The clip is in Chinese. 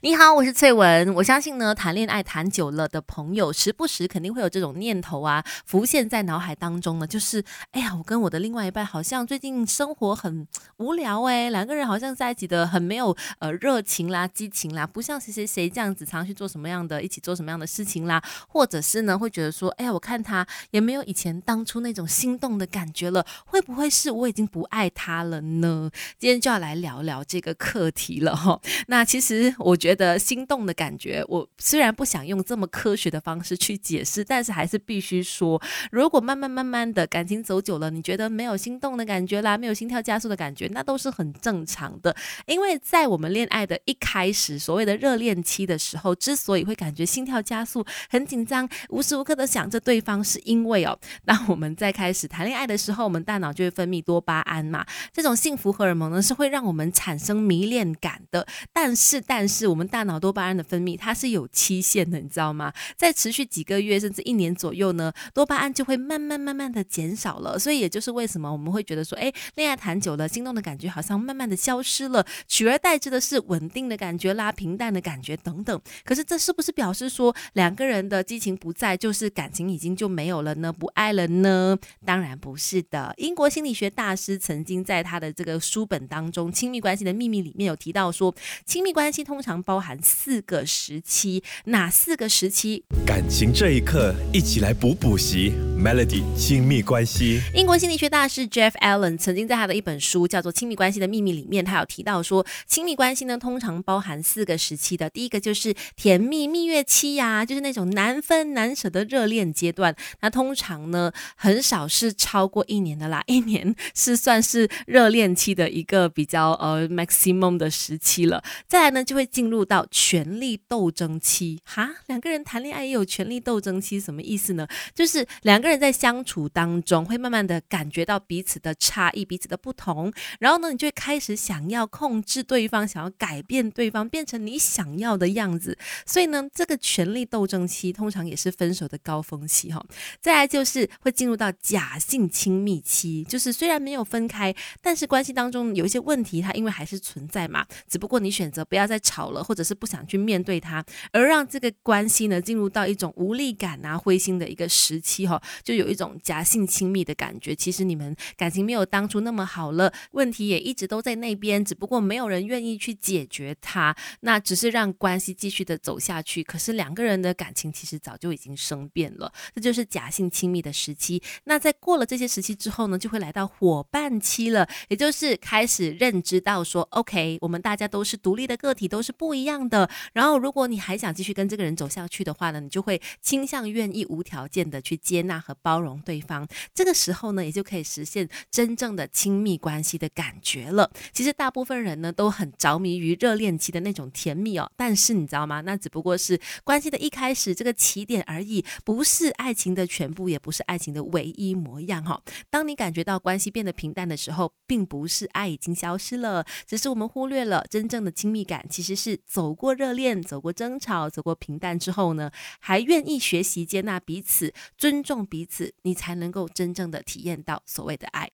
你好，我是翠文。我相信呢，谈恋爱谈久了的朋友，时不时肯定会有这种念头啊，浮现在脑海当中呢。就是，哎呀，我跟我的另外一半好像最近生活很无聊哎，两个人好像在一起的很没有呃热情啦、激情啦，不像谁谁谁这样子常去做什么样的、一起做什么样的事情啦，或者是呢，会觉得说，哎呀，我看他也没有以前当初那种心动的感觉了，会不会是我已经不爱他了呢？今天就要来聊聊这个课题了哈。那其实我觉觉得心动的感觉，我虽然不想用这么科学的方式去解释，但是还是必须说，如果慢慢慢慢的感情走久了，你觉得没有心动的感觉啦，没有心跳加速的感觉，那都是很正常的。因为在我们恋爱的一开始，所谓的热恋期的时候，之所以会感觉心跳加速、很紧张，无时无刻的想着对方，是因为哦，当我们在开始谈恋爱的时候，我们大脑就会分泌多巴胺嘛，这种幸福荷尔蒙呢，是会让我们产生迷恋感的，但但是，但是我我们大脑多巴胺的分泌它是有期限的，你知道吗？在持续几个月甚至一年左右呢，多巴胺就会慢慢慢慢的减少了。所以也就是为什么我们会觉得说，哎，恋爱谈久了，心动的感觉好像慢慢的消失了，取而代之的是稳定的感觉啦、平淡的感觉等等。可是这是不是表示说两个人的激情不在，就是感情已经就没有了呢？不爱了呢？当然不是的。英国心理学大师曾经在他的这个书本当中《亲密关系的秘密》里面有提到说。亲密关系通常包含四个时期，哪四个时期？感情这一刻，一起来补补习。Melody 亲密关系。英国心理学大师 Jeff Allen 曾经在他的一本书叫做《亲密关系的秘密》里面，他有提到说，亲密关系呢通常包含四个时期的。第一个就是甜蜜蜜月期呀，就是那种难分难舍的热恋阶段。那通常呢很少是超过一年的啦，一年是算是热恋期的一个比较呃 maximum 的时期了。再来呢，就会进入到权力斗争期哈。两个人谈恋爱也有权力斗争期，什么意思呢？就是两个人在相处当中，会慢慢的感觉到彼此的差异、彼此的不同，然后呢，你就会开始想要控制对方，想要改变对方，变成你想要的样子。所以呢，这个权力斗争期通常也是分手的高峰期哈。再来就是会进入到假性亲密期，就是虽然没有分开，但是关系当中有一些问题，它因为还是存在嘛，只不过你选择。不要再吵了，或者是不想去面对它，而让这个关系呢进入到一种无力感啊、灰心的一个时期哈，就有一种假性亲密的感觉。其实你们感情没有当初那么好了，问题也一直都在那边，只不过没有人愿意去解决它，那只是让关系继续的走下去。可是两个人的感情其实早就已经生变了，这就是假性亲密的时期。那在过了这些时期之后呢，就会来到伙伴期了，也就是开始认知到说，OK，我们大家都是独立。的个体都是不一样的。然后，如果你还想继续跟这个人走下去的话呢，你就会倾向愿意无条件的去接纳和包容对方。这个时候呢，也就可以实现真正的亲密关系的感觉了。其实，大部分人呢都很着迷于热恋期的那种甜蜜哦。但是，你知道吗？那只不过是关系的一开始这个起点而已，不是爱情的全部，也不是爱情的唯一模样哈。当你感觉到关系变得平淡的时候，并不是爱已经消失了，只是我们忽略了真正的亲密。感其实是走过热恋、走过争吵、走过平淡之后呢，还愿意学习接纳彼此、尊重彼彼此，你才能够真正的体验到所谓的爱。